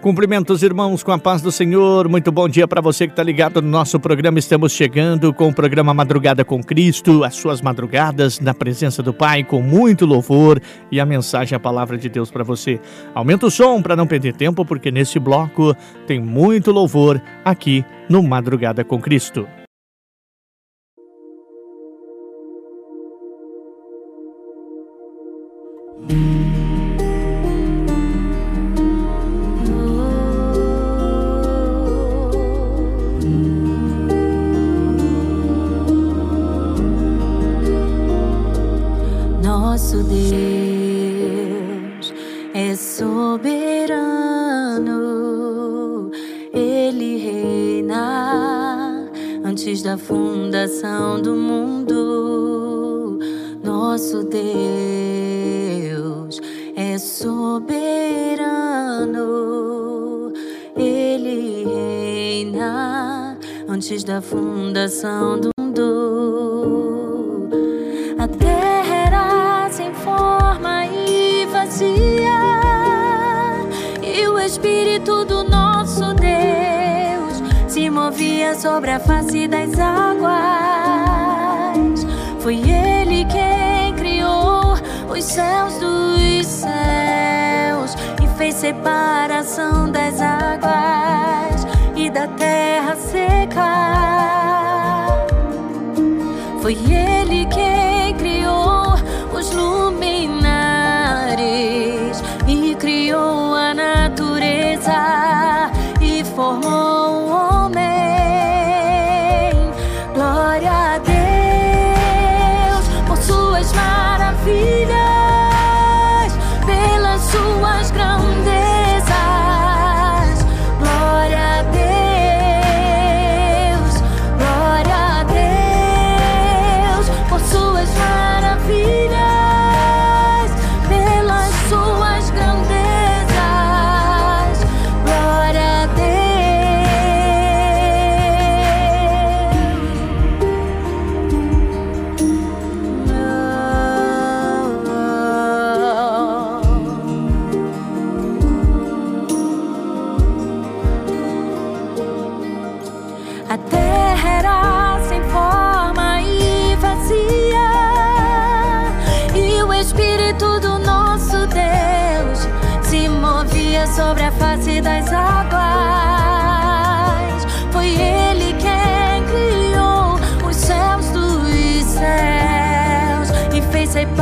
Cumprimentos, irmãos, com a paz do Senhor. Muito bom dia para você que está ligado no nosso programa. Estamos chegando com o programa Madrugada com Cristo, as suas madrugadas na presença do Pai, com muito louvor e a mensagem, a palavra de Deus para você. Aumenta o som para não perder tempo, porque nesse bloco tem muito louvor aqui no Madrugada com Cristo. Da fundação do mundo. A terra era sem forma e vazia, e o Espírito do nosso Deus se movia sobre a face das águas. Foi Ele quem criou os céus dos céus e fez separação das águas seca.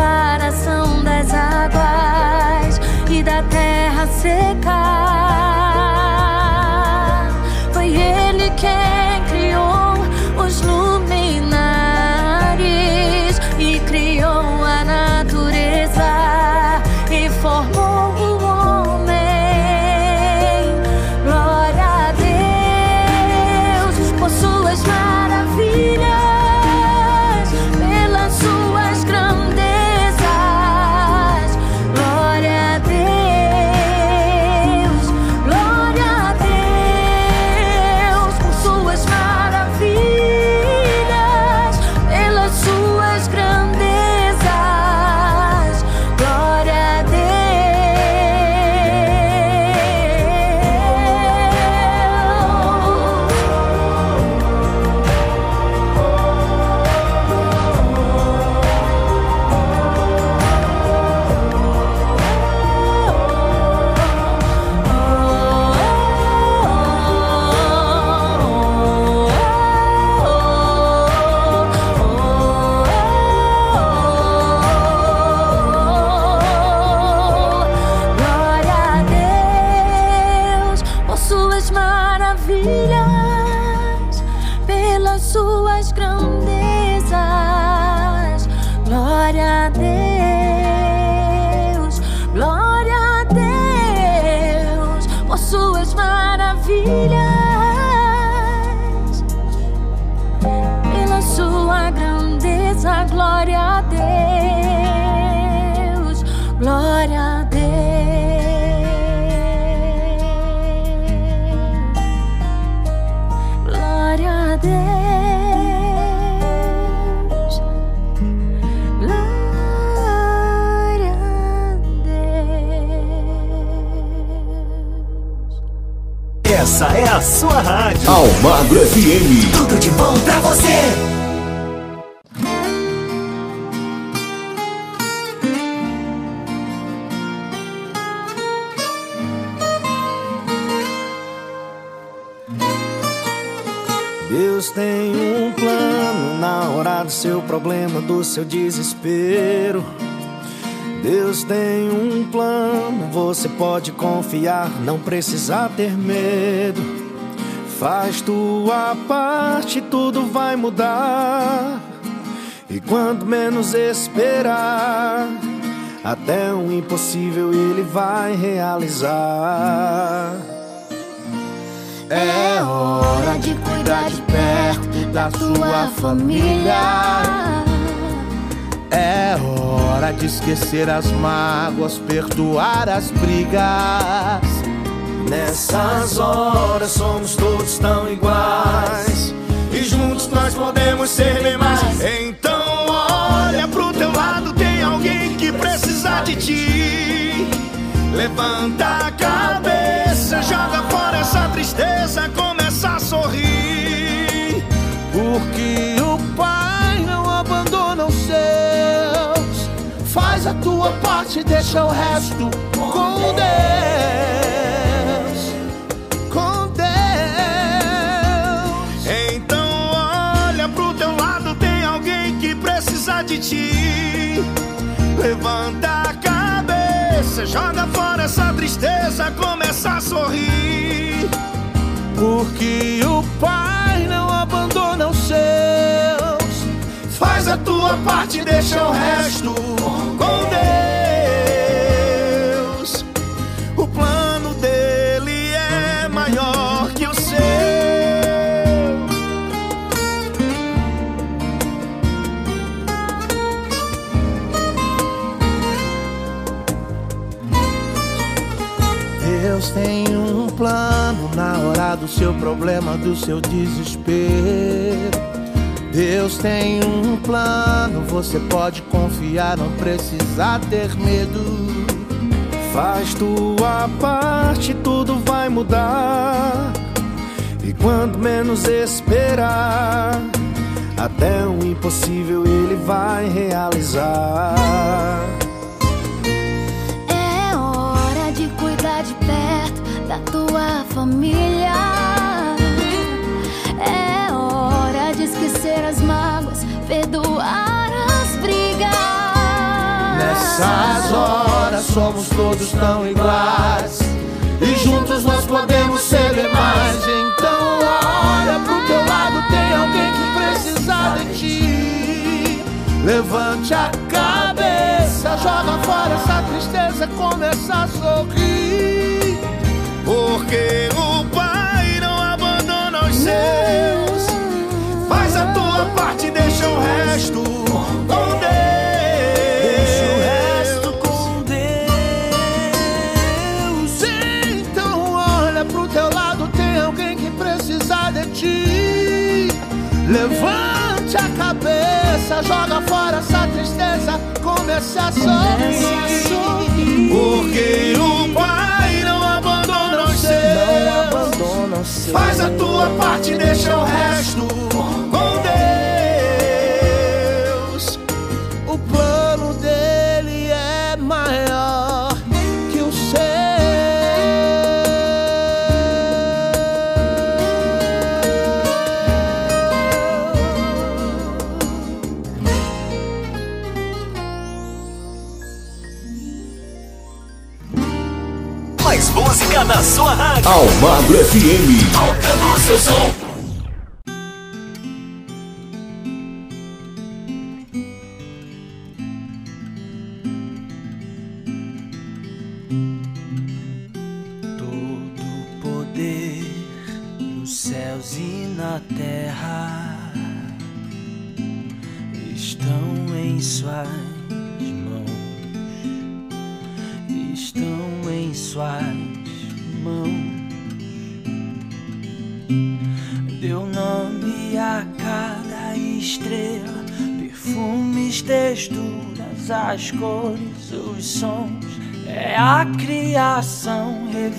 Separação das águas e da terra seca. Almagro FM. Tudo de bom pra você. Deus tem um plano na hora do seu problema, do seu desespero. Deus tem um plano, você pode confiar, não precisa ter medo. Faz tua parte, tudo vai mudar. E quando menos esperar, até o impossível ele vai realizar. É hora de cuidar de perto da tua família. É hora de esquecer as mágoas, perdoar as brigas. Nessas horas somos todos tão iguais. E juntos nós podemos ser bem mais. Então olha pro teu lado, tem alguém que precisa de ti. Levanta a cabeça, joga fora essa tristeza, começa a sorrir. Porque o Pai não abandona os seus. Faz a tua parte, deixa o resto com Deus. De ti. Levanta a cabeça, joga fora essa tristeza, começa a sorrir. Porque o Pai não abandona os seus. Faz a tua parte, deixa o resto com Deus. Do seu problema, do seu desespero. Deus tem um plano, você pode confiar, não precisa ter medo. Faz tua parte, tudo vai mudar. E quando menos esperar, até o impossível ele vai realizar. É hora de cuidar de perto tua família. É hora de esquecer as mágoas, perdoar as brigas. Nessas horas somos todos tão iguais E juntos nós podemos ser demais Então olha pro teu lado, tem alguém que precisa de ti Levante a cabeça, joga fora essa tristeza Começa a sorrir Porque o Pai não abandona os seus. Faz a tua parte, deixa o resto com Deus Deixa o resto com Deus. Então olha pro teu lado, tem alguém que precisa de ti. Levante a cabeça, joga fora essa tristeza Comece a sorrir. Porque o Pai não os seus Faz a tua parte, deixa o resto Mais música na sua rádio. Almagro FM. Aumenta o seu som.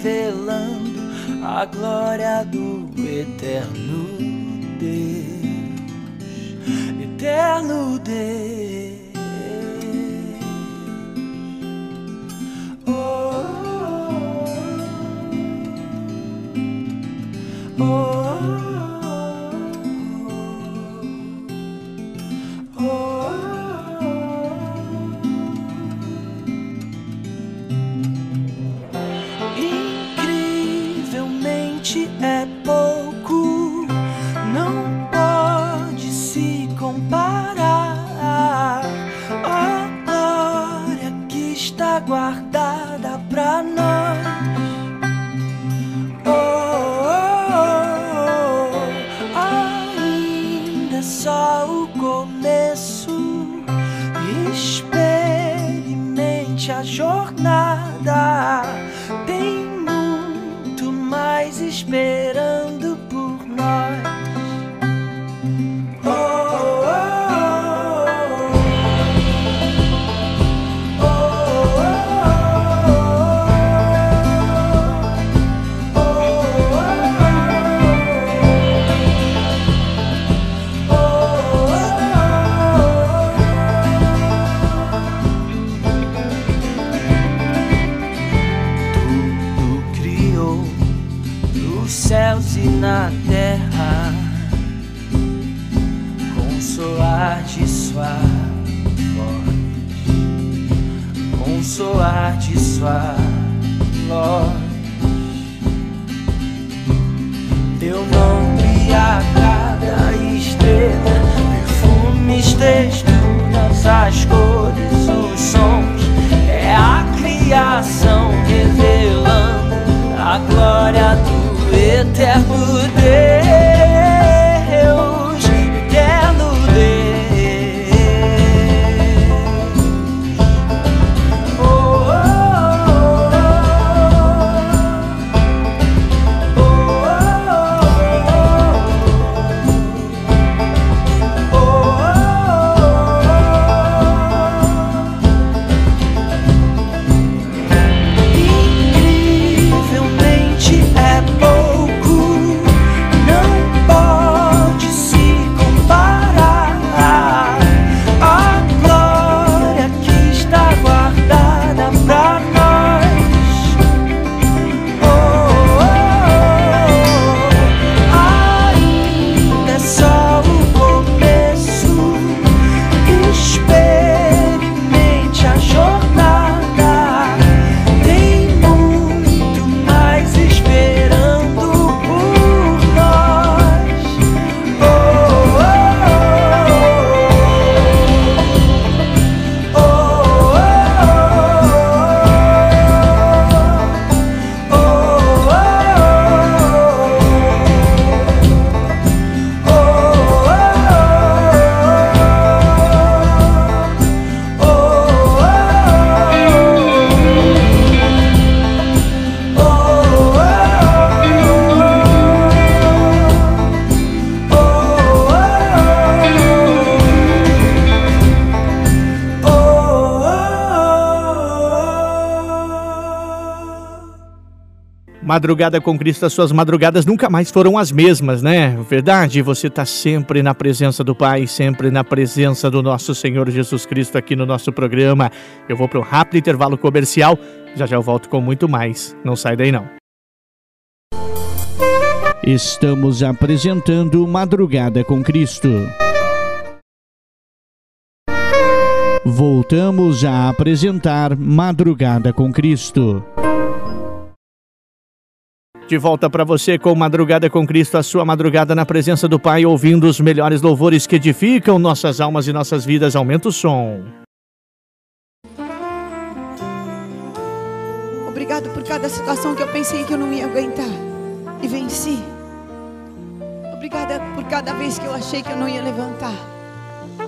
Revelando a glória do eterno Deus, eterno Deus. Madrugada com Cristo, as suas madrugadas nunca mais foram as mesmas, né? Verdade, você está sempre na presença do Pai, sempre na presença do nosso Senhor Jesus Cristo aqui no nosso programa. Eu vou para um rápido intervalo comercial, já já eu volto com muito mais. Não sai daí não. Estamos apresentando Madrugada com Cristo. Voltamos a apresentar Madrugada com Cristo. De volta para você com Madrugada com Cristo, a sua madrugada na presença do Pai, ouvindo os melhores louvores que edificam nossas almas e nossas vidas. Aumenta o som. Obrigado por cada situação que eu pensei que eu não ia aguentar e venci. Obrigada por cada vez que eu achei que eu não ia levantar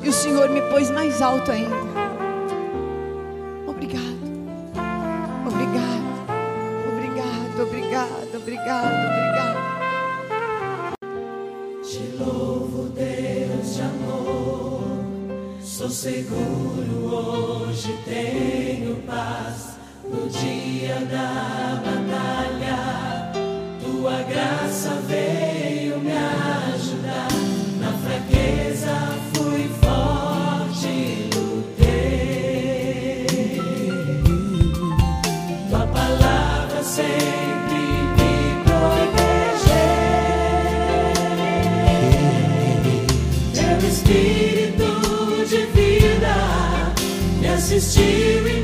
e o Senhor me pôs mais alto ainda. Obrigado, obrigado, obrigado. Te louvo, Deus de amor. Sou seguro, hoje tenho paz. No dia da batalha, tua adorar is cheering.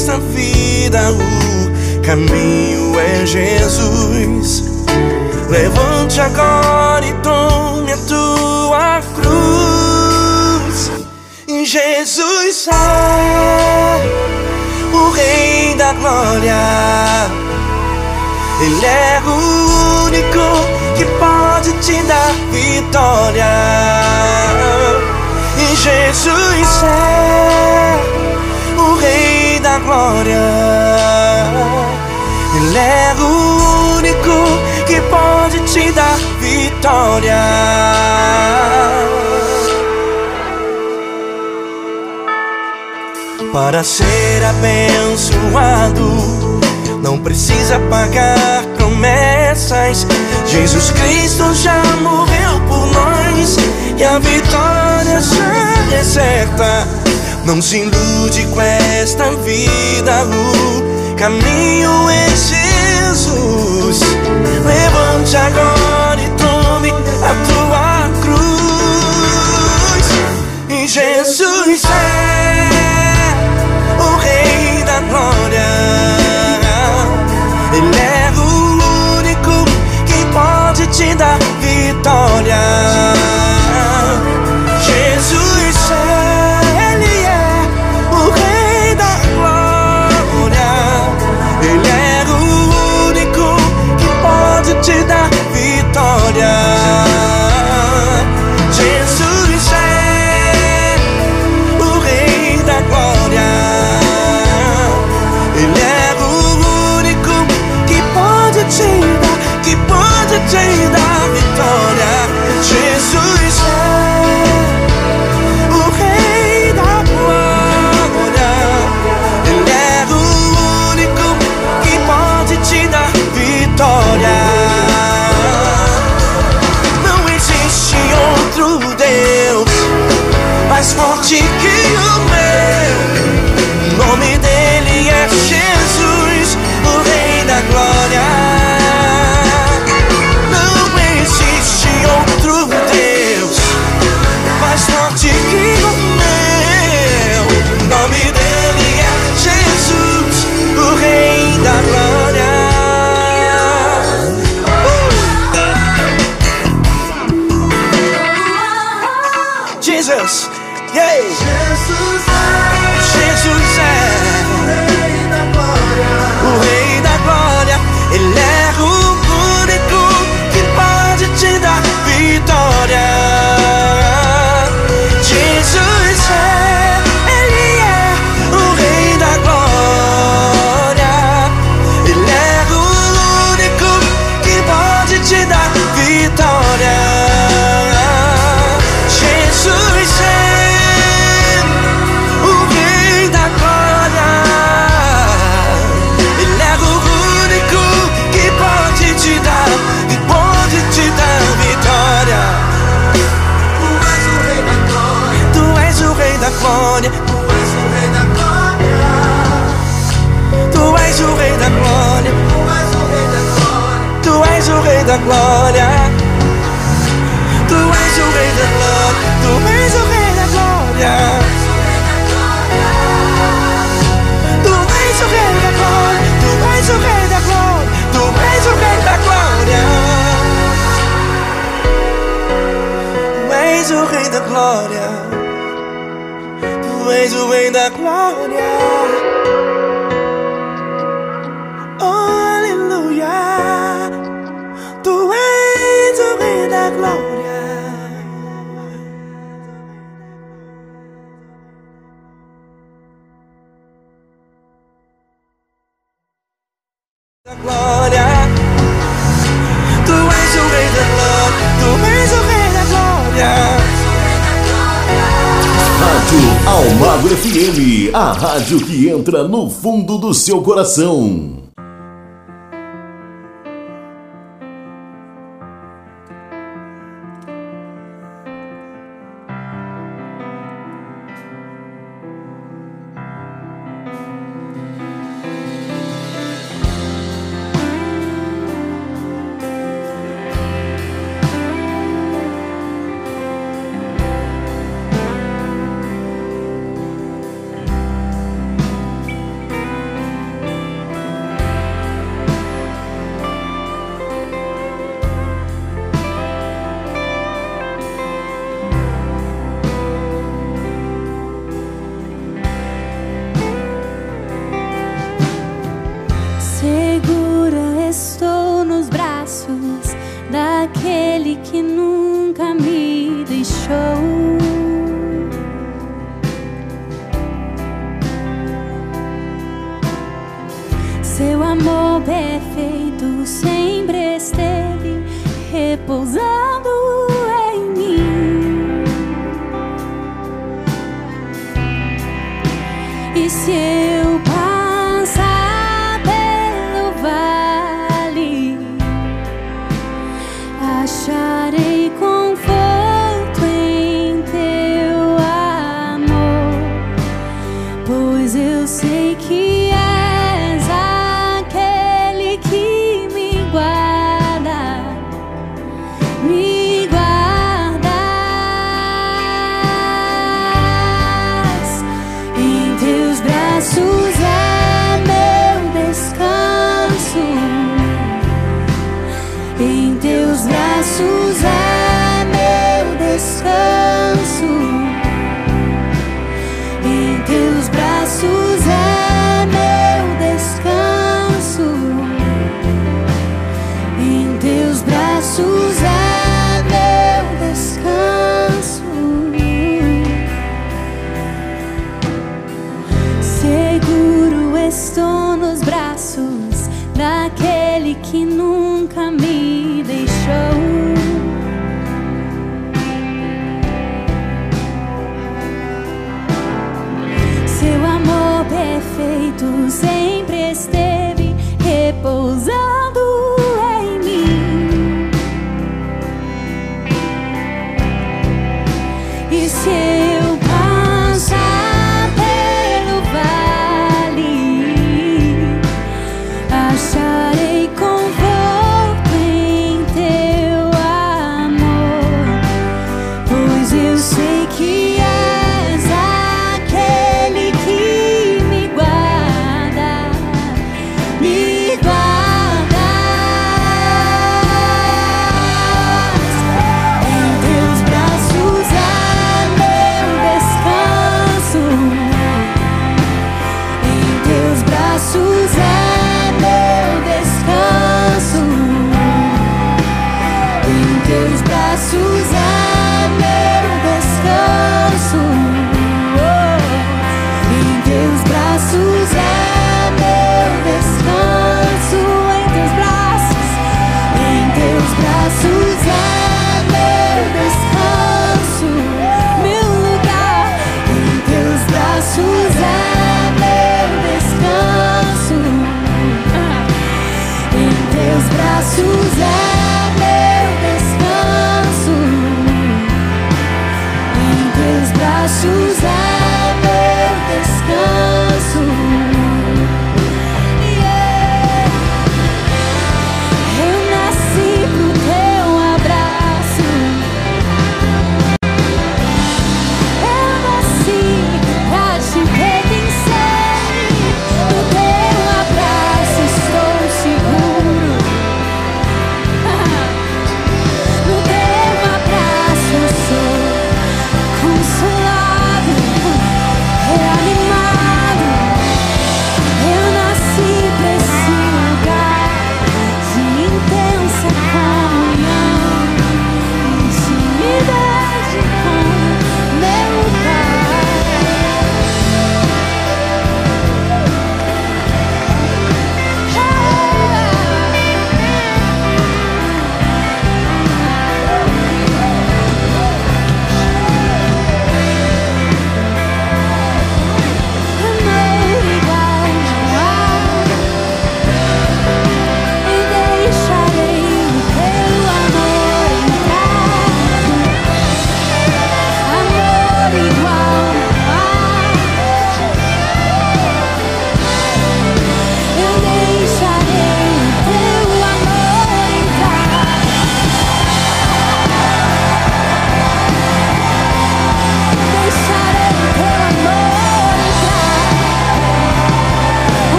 Esta vida, o caminho é Jesus. Levante agora e tome a tua cruz. Jesus é o Rei da Glória. Ele é o único que pode te dar vitória. E Jesus é o Rei da Glória. Ele é o único que pode te dar vitória. Para ser abençoado não precisa pagar promessas. Jesus Cristo já morreu por nós e a vitória já é certa. Não se ilude com esta vida, o caminho é Jesus. Levante agora e tome a tua cruz. E Jesus é da Glória. Tu és o Rei da Glória. Tu és o Rei da Glória. Tu és o Rei da Glória. Tu és o Rei da Glória. Tu és o Rei da Glória. Tu és o Rei da Glória. Tu és o Rei da Glória. Da Glória. Glória, tu és o Rei da Glória, tu és o Rei da Glória. Rádio Almagro FM, a rádio que entra no fundo do seu coração.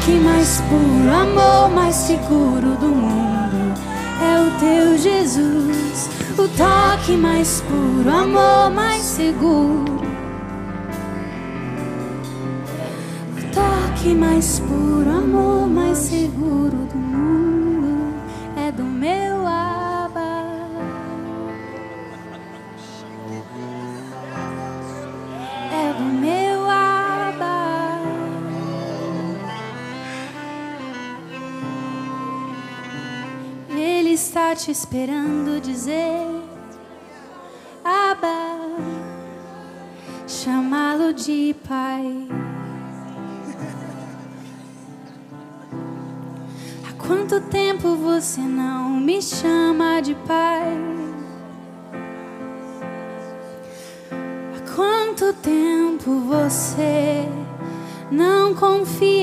toque mais puro, amor mais seguro do mundo é o teu Jesus. O toque mais puro, amor mais seguro. O toque mais puro, amor mais seguro. te esperando dizer Aba chamá-lo de pai. Há quanto tempo você não me chama de pai? Há quanto tempo você não confia?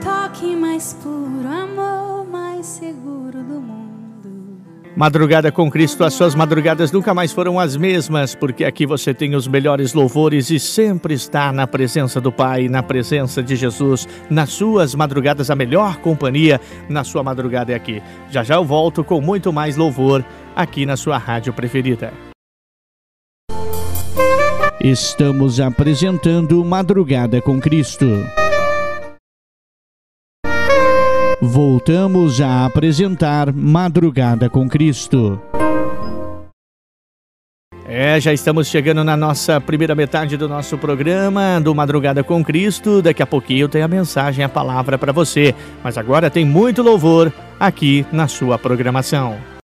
Toque mais puro, amor mais seguro do mundo. Madrugada com Cristo, as suas madrugadas nunca mais foram as mesmas, porque aqui você tem os melhores louvores e sempre está na presença do Pai, na presença de Jesus, nas suas madrugadas, a melhor companhia na sua madrugada é aqui. Já já eu volto com muito mais louvor aqui na sua rádio preferida. Estamos apresentando Madrugada com Cristo. Voltamos a apresentar Madrugada com Cristo. É, já estamos chegando na nossa primeira metade do nosso programa do Madrugada com Cristo. Daqui a pouquinho tem a mensagem, a palavra para você. Mas agora tem muito louvor aqui na sua programação.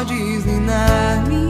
Podes ninar-me,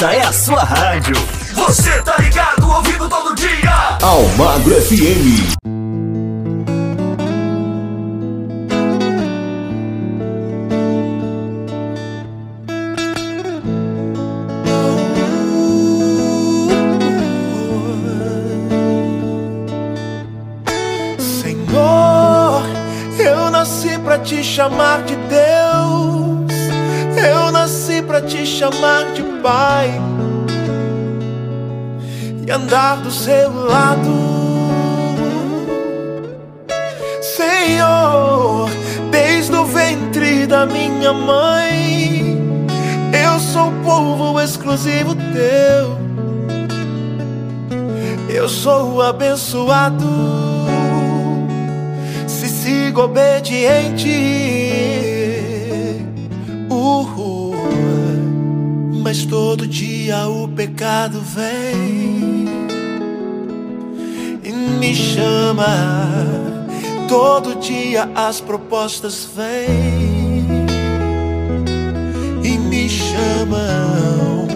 essa é a sua rádio. Você tá ligado, ouvindo todo dia. Almagro FM. Senhor, eu nasci pra te chamar de Deus. Eu nasci pra te chamar de Pai e andar do seu lado, Senhor. Desde o ventre da minha mãe, eu sou povo exclusivo teu. Eu sou abençoado se sigo obediente. Mas todo dia o pecado vem e me chama Todo dia as propostas vêm e me chamam.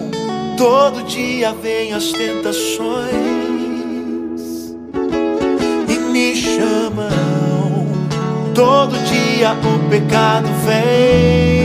Todo dia vêm as tentações e me chamam. Todo dia o pecado vem,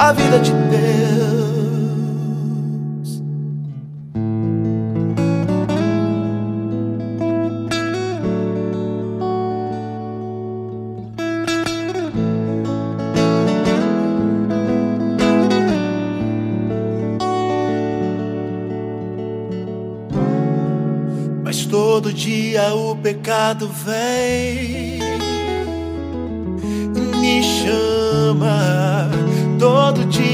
a vida de Deus. Todo dia o pecado vem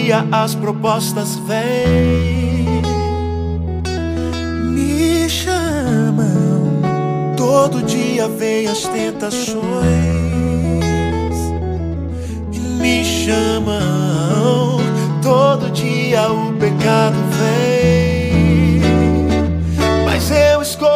dia as propostas vêm me chamam. Todo dia vem as tentações me chamam. Todo dia o pecado vem, mas eu escolho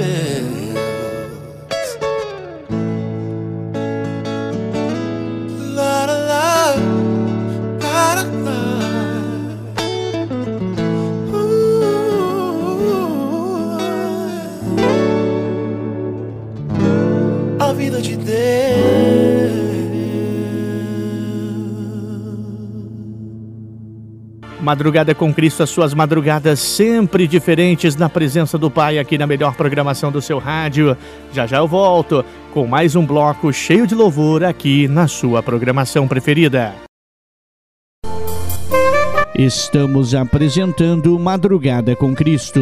Madrugada com Cristo, as suas madrugadas sempre diferentes na presença do Pai aqui na melhor programação do seu rádio. Já já eu volto com mais um bloco cheio de louvor aqui na sua programação preferida. Estamos apresentando Madrugada com Cristo.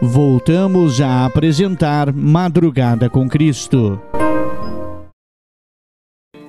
Voltamos a apresentar Madrugada com Cristo.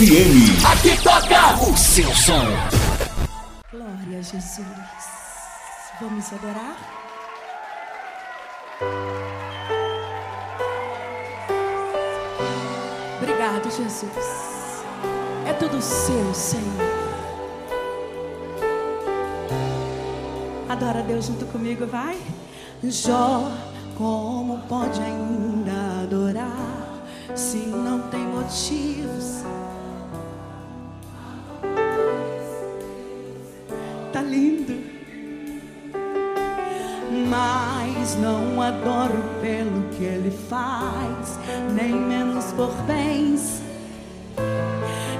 FM. Aqui toca o seu som. Glória a Jesus. Vamos adorar? Obrigado, Jesus. É tudo seu, Senhor. Adora Deus junto comigo, vai. Jó por bens.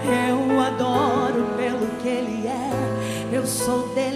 Eu adoro pelo que Ele é, eu sou Deus.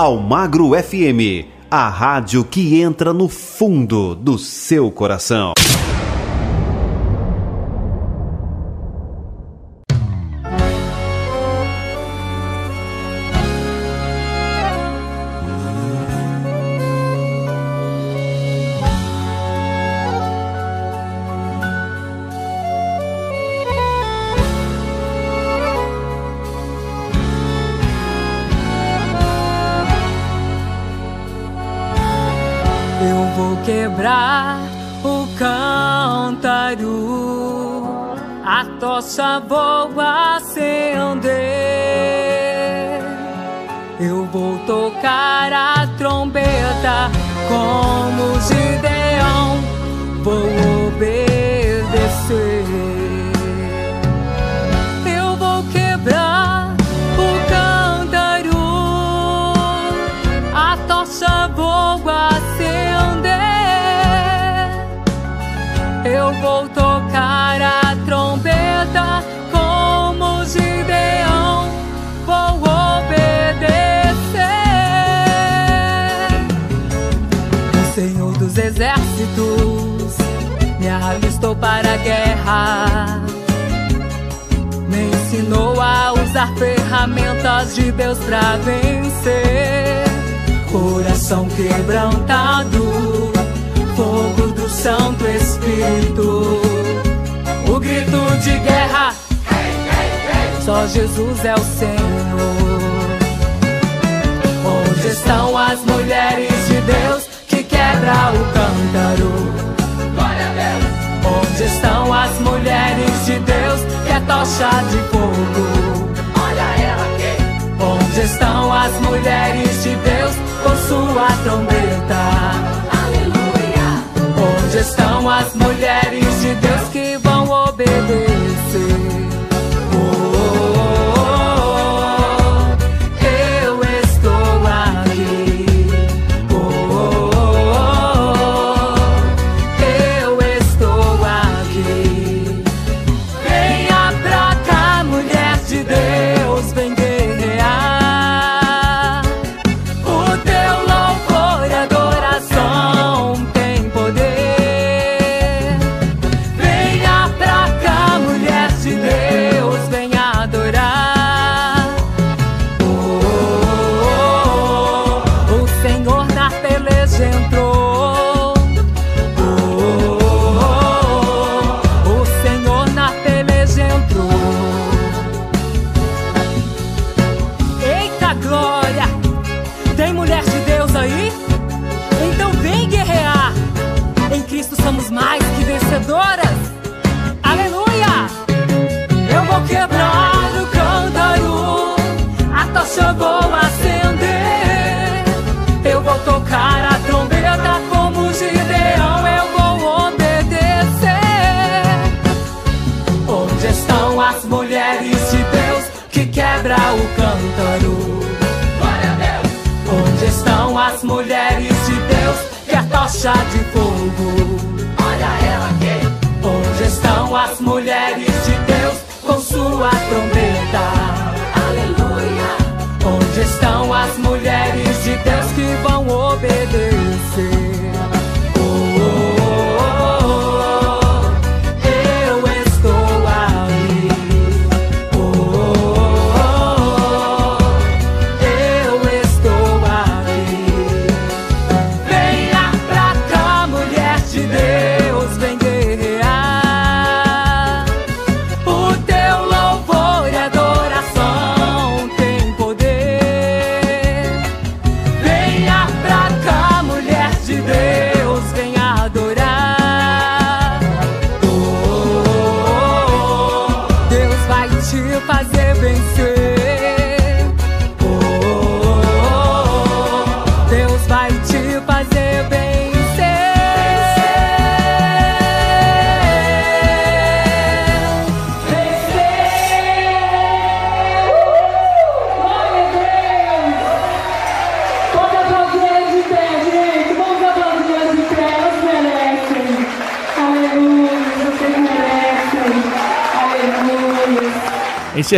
Almagro FM, a rádio que entra no fundo do seu coração.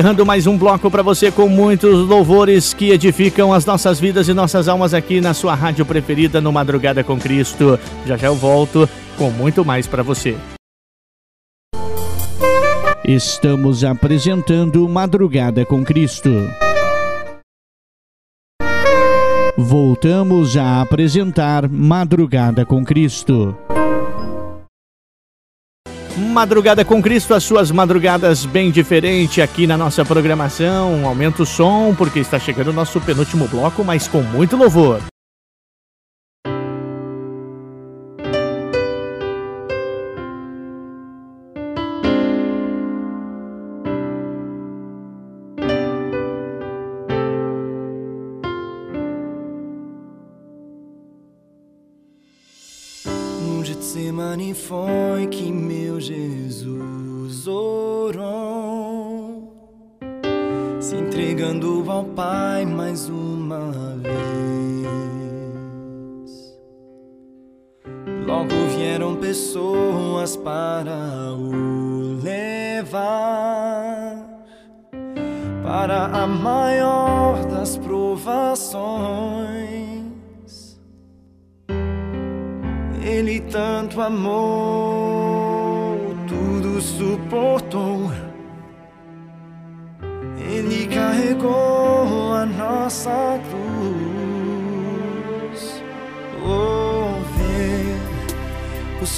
Encerrando mais um bloco para você com muitos louvores que edificam as nossas vidas e nossas almas aqui na sua rádio preferida no Madrugada com Cristo. Já já eu volto com muito mais para você. Estamos apresentando Madrugada com Cristo. Voltamos a apresentar Madrugada com Cristo. Madrugada com Cristo, as suas madrugadas bem diferente aqui na nossa programação. Aumenta o som porque está chegando o nosso penúltimo bloco, mas com muito louvor. Logo vieram pessoas para o levar para a maior das provações. Ele tanto amou, tudo suportou. Ele carregou a nossa cruz.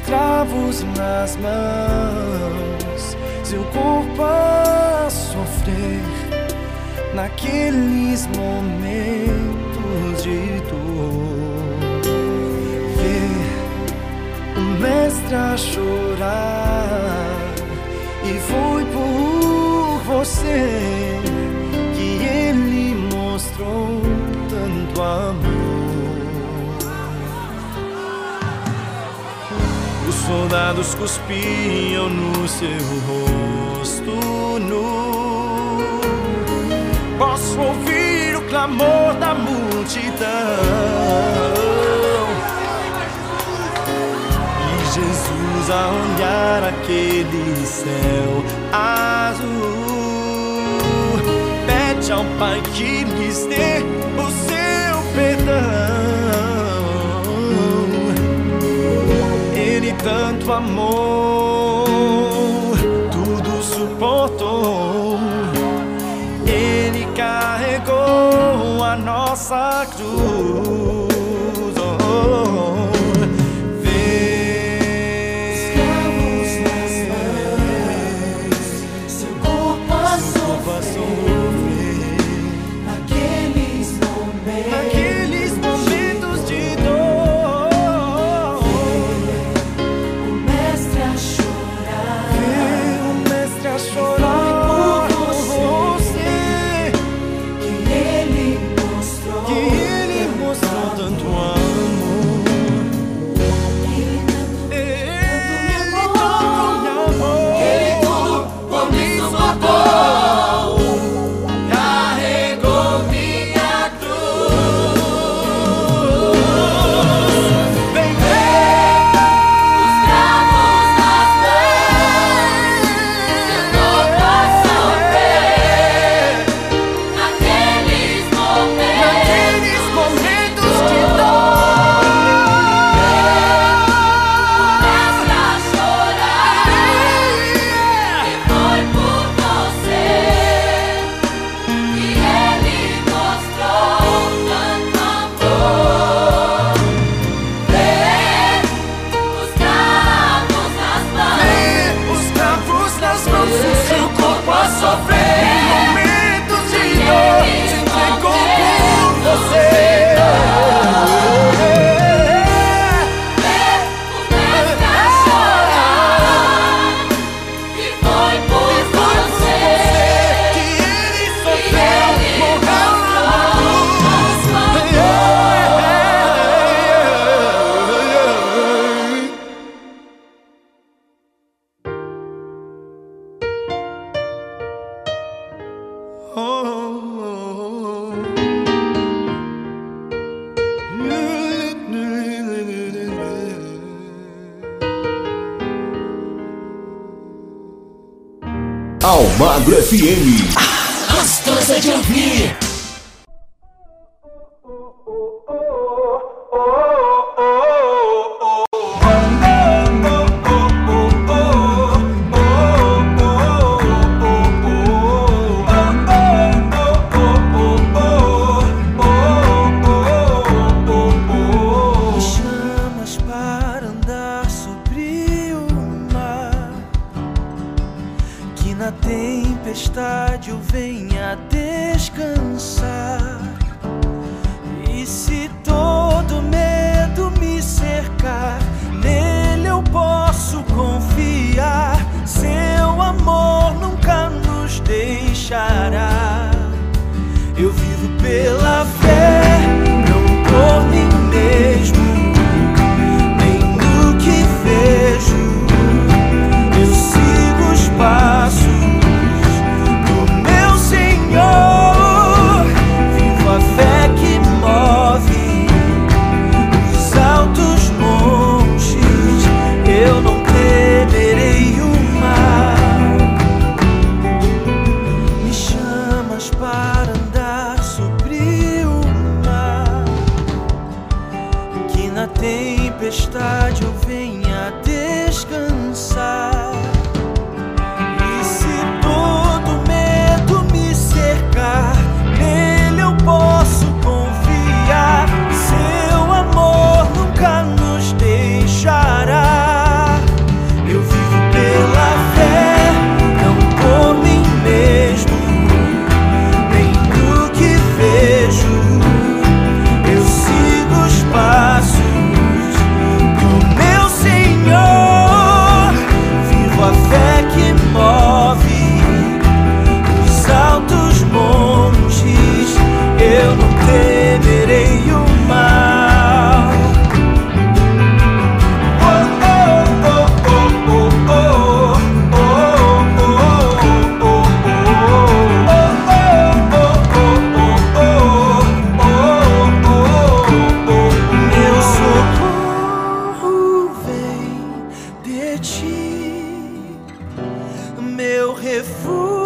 Cravos nas mãos, seu corpo a sofrer naqueles momentos de dor. Ver o mestre a chorar e foi por você soldados cuspiam no seu rosto nu. Posso ouvir o clamor da multidão. E Jesus a olhar aquele céu azul pede ao Pai que lhes dê tanto amou, tudo suportou. Ele carregou a nossa cruz. FM. Refúgio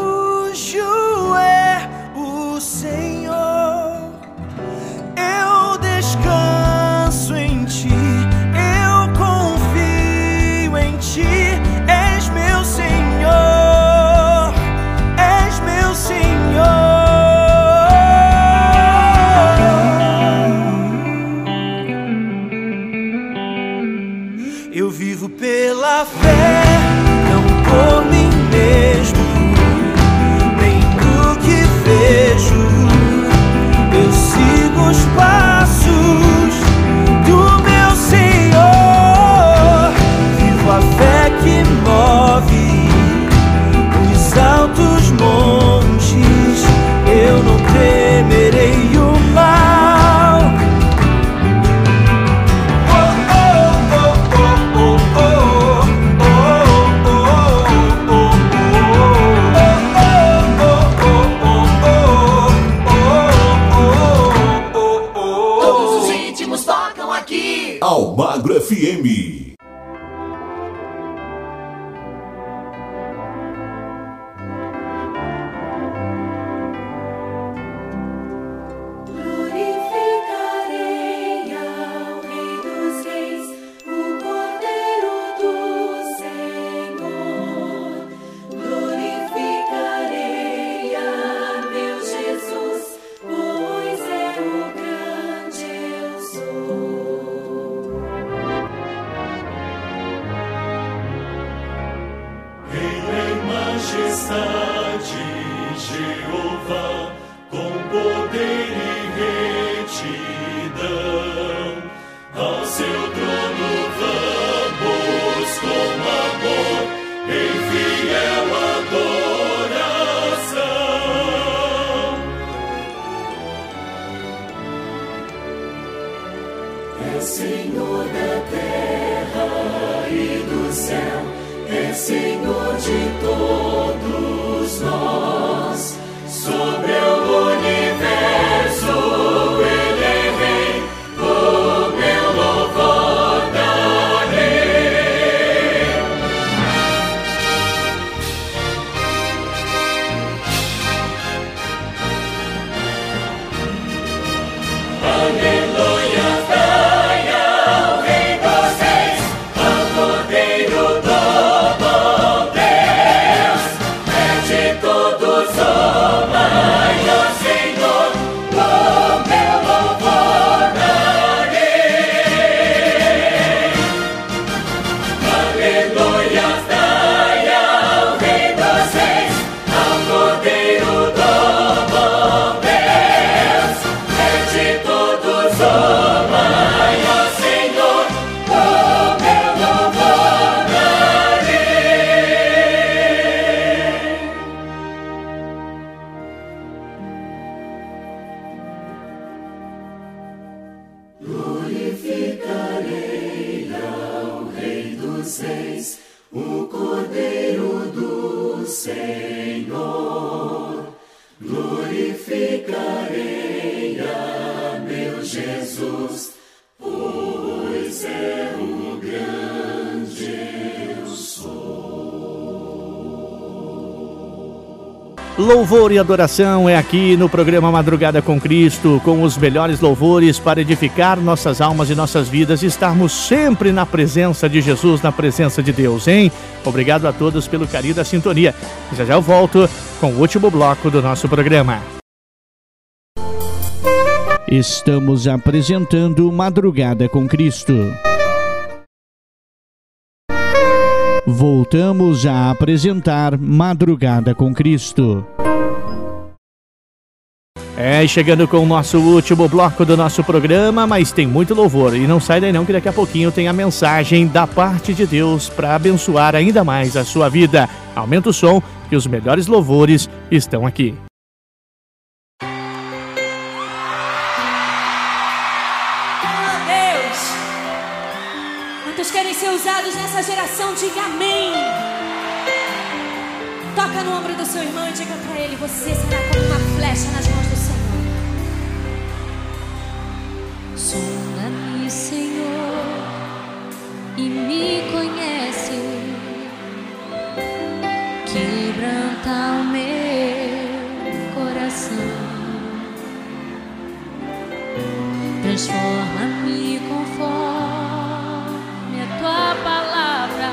FM. Louvor e adoração é aqui no programa Madrugada com Cristo, com os melhores louvores para edificar nossas almas e nossas vidas e estarmos sempre na presença de Jesus, na presença de Deus, hein? Obrigado a todos pelo carinho da sintonia. Já já eu volto com o último bloco do nosso programa. Estamos apresentando Madrugada com Cristo. Voltamos a apresentar Madrugada com Cristo. É, chegando com o nosso último bloco do nosso programa, mas tem muito louvor. E não sai daí não, que daqui a pouquinho tem a mensagem da parte de Deus para abençoar ainda mais a sua vida. Aumenta o som, que os melhores louvores estão aqui. Deus! Quantos querem ser usados nessa geração? Diga amém! Toca no ombro do seu irmão e diga pra ele: Você será como uma flecha nas mãos Sonda-me, Senhor, e me conhece. Quebranta o meu coração. Transforma-me conforme a tua palavra.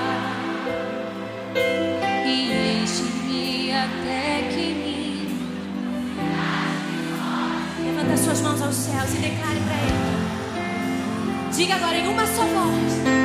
E enche-me até que me Levanta suas mãos aos céus e declare pra ele. Diga agora em uma só voz.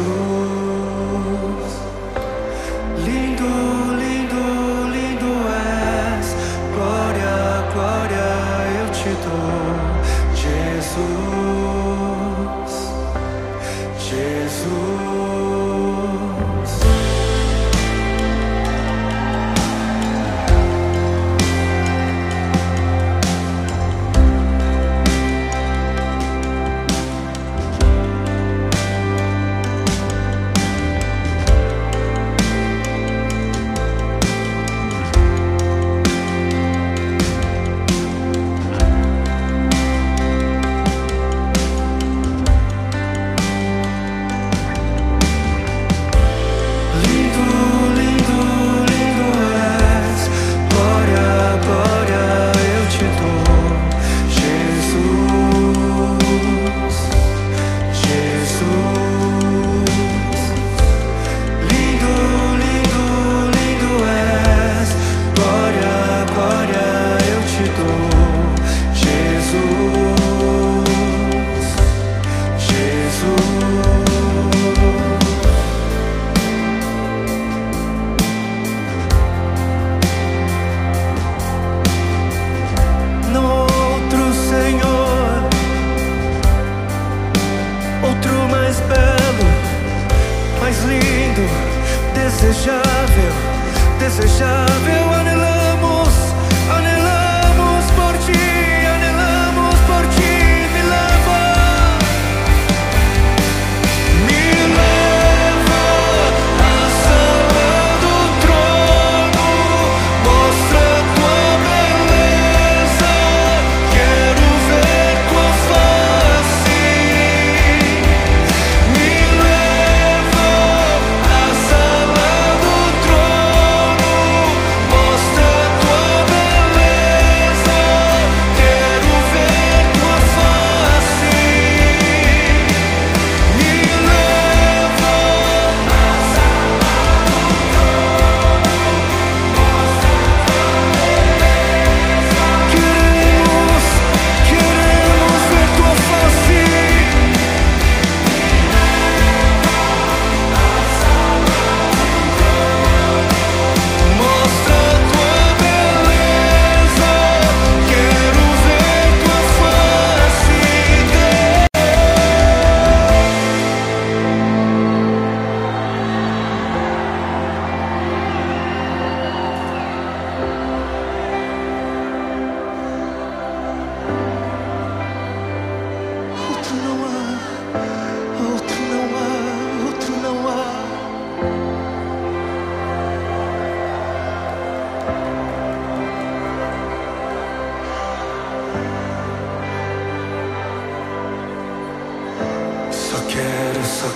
through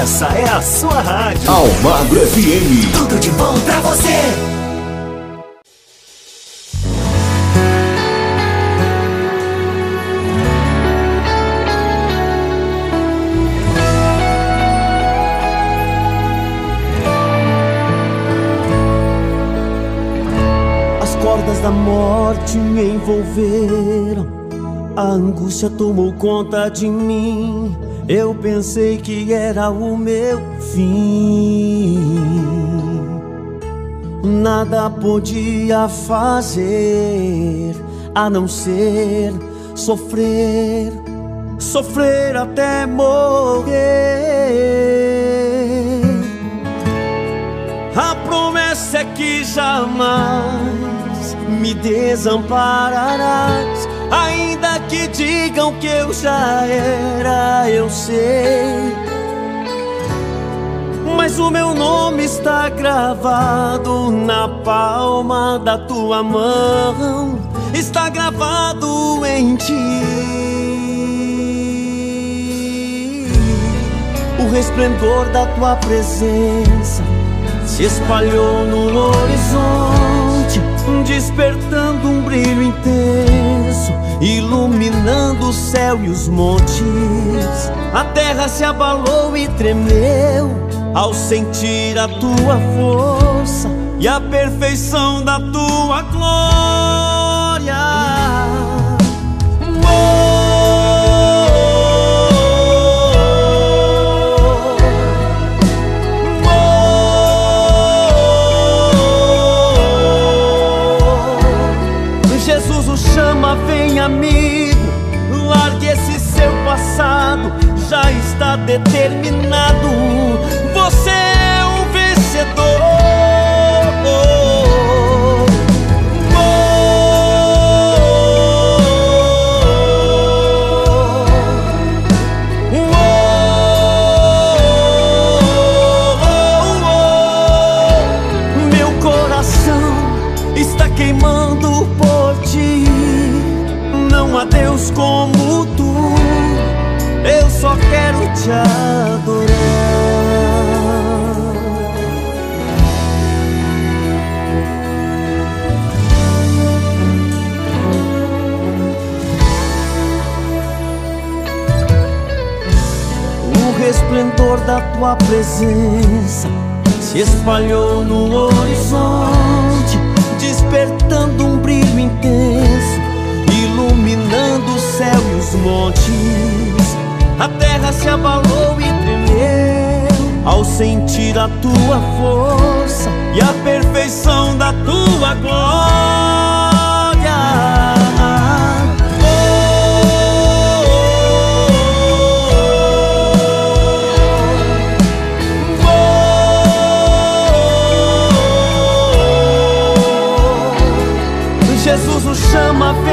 Essa é a sua rádio. Almagro FM. Tudo de bom pra você. As cordas da morte me envolveram. A angústia tomou conta de mim. Eu pensei que era o meu fim. Nada podia fazer a não ser sofrer, sofrer até morrer. A promessa é que jamais me desampararás. Digam que eu já era, eu sei. Mas o meu nome está gravado na palma da tua mão. Está gravado em ti. O resplendor da tua presença se espalhou no horizonte, despertando um brilho intenso, iluminando o céu e os montes. A terra se abalou e tremeu ao sentir a tua força e a perfeição da tua glória. Jesus está tua presença se espalhou no horizonte, despertando um brilho intenso, iluminando o céu e os montes. A terra se abalou e tremeu ao sentir a tua força e a perfeição da tua glória. Jesus o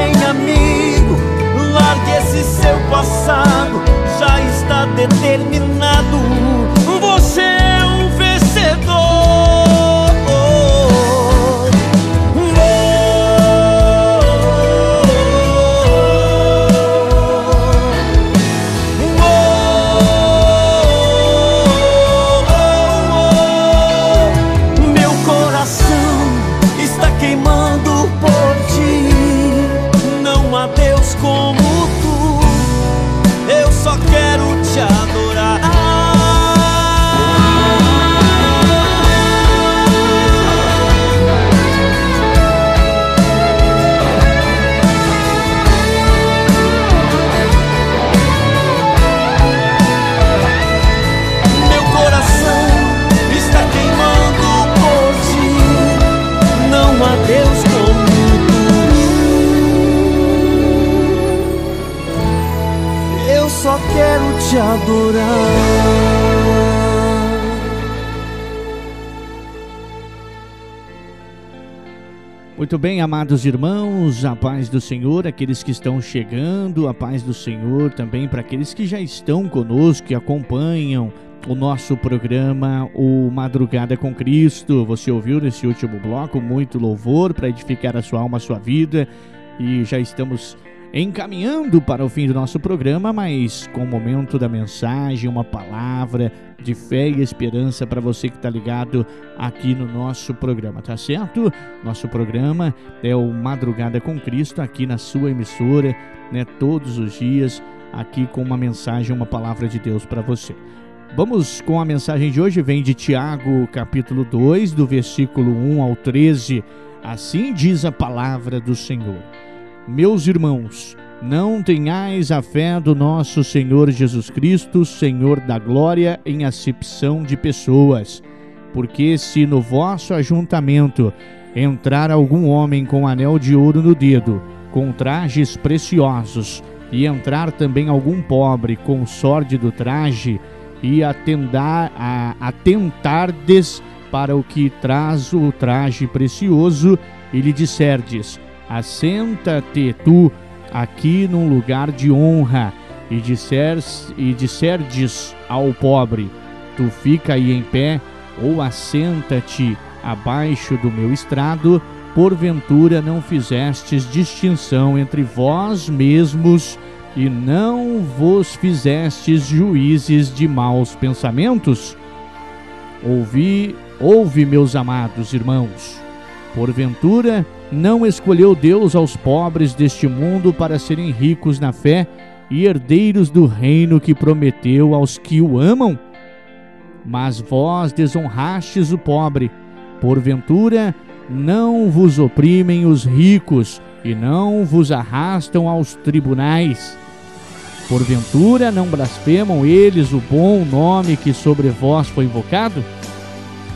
Muito bem, amados irmãos, a paz do Senhor, aqueles que estão chegando, a paz do Senhor também para aqueles que já estão conosco e acompanham o nosso programa, o Madrugada com Cristo. Você ouviu nesse último bloco muito louvor para edificar a sua alma, a sua vida, e já estamos encaminhando para o fim do nosso programa, mas com o momento da mensagem, uma palavra de fé e esperança para você que está ligado aqui no nosso programa, tá certo? Nosso programa é o Madrugada com Cristo aqui na sua emissora, né? Todos os dias aqui com uma mensagem, uma palavra de Deus para você. Vamos com a mensagem de hoje, vem de Tiago, capítulo 2, do versículo 1 ao 13. Assim diz a palavra do Senhor. Meus irmãos, não tenhais a fé do nosso Senhor Jesus Cristo, Senhor da glória, em acepção de pessoas. Porque se no vosso ajuntamento entrar algum homem com anel de ouro no dedo, com trajes preciosos, e entrar também algum pobre com sorte do traje, e atendar, a, atentardes para o que traz o traje precioso, e lhe disserdes: Assenta-te tu aqui num lugar de honra, e, disser, e disserdes ao pobre: Tu fica aí em pé, ou assenta-te abaixo do meu estrado, porventura não fizestes distinção entre vós mesmos e não vos fizestes juízes de maus pensamentos? Ouvi, ouve, meus amados irmãos. Porventura, não escolheu Deus aos pobres deste mundo para serem ricos na fé e herdeiros do reino que prometeu aos que o amam? Mas vós desonrastes o pobre. Porventura, não vos oprimem os ricos e não vos arrastam aos tribunais. Porventura não blasfemam eles o bom nome que sobre vós foi invocado?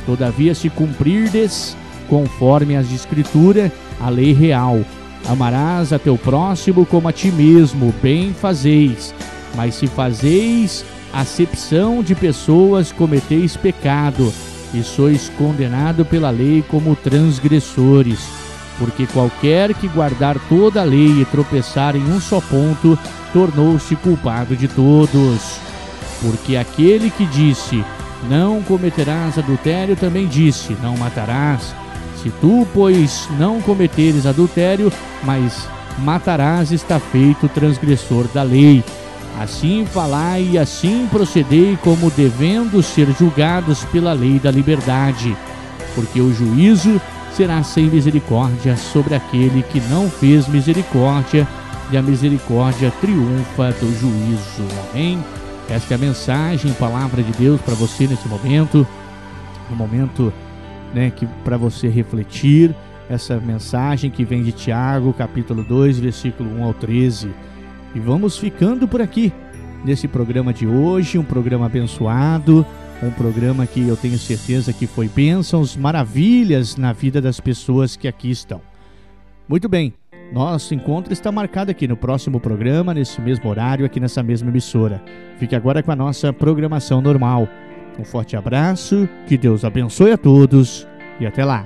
Todavia, se cumprirdes, conforme as Escritura, a lei real, amarás a teu próximo como a ti mesmo, bem fazeis. Mas se fazeis acepção de pessoas, cometeis pecado, e sois condenado pela lei como transgressores. Porque qualquer que guardar toda a lei e tropeçar em um só ponto, tornou-se culpado de todos. Porque aquele que disse: Não cometerás adultério, também disse: Não matarás. Se tu, pois, não cometeres adultério, mas matarás, está feito transgressor da lei. Assim falai e assim procedei, como devendo ser julgados pela lei da liberdade. Porque o juízo será sem misericórdia sobre aquele que não fez misericórdia e a misericórdia triunfa do juízo. Amém? Esta é a mensagem, palavra de Deus para você nesse momento, no momento né, que para você refletir essa mensagem que vem de Tiago, capítulo 2, versículo 1 ao 13. E vamos ficando por aqui nesse programa de hoje, um programa abençoado, um programa que eu tenho certeza que foi bênçãos, maravilhas na vida das pessoas que aqui estão. Muito bem, nosso encontro está marcado aqui no próximo programa, nesse mesmo horário, aqui nessa mesma emissora. Fique agora com a nossa programação normal. Um forte abraço, que Deus abençoe a todos e até lá.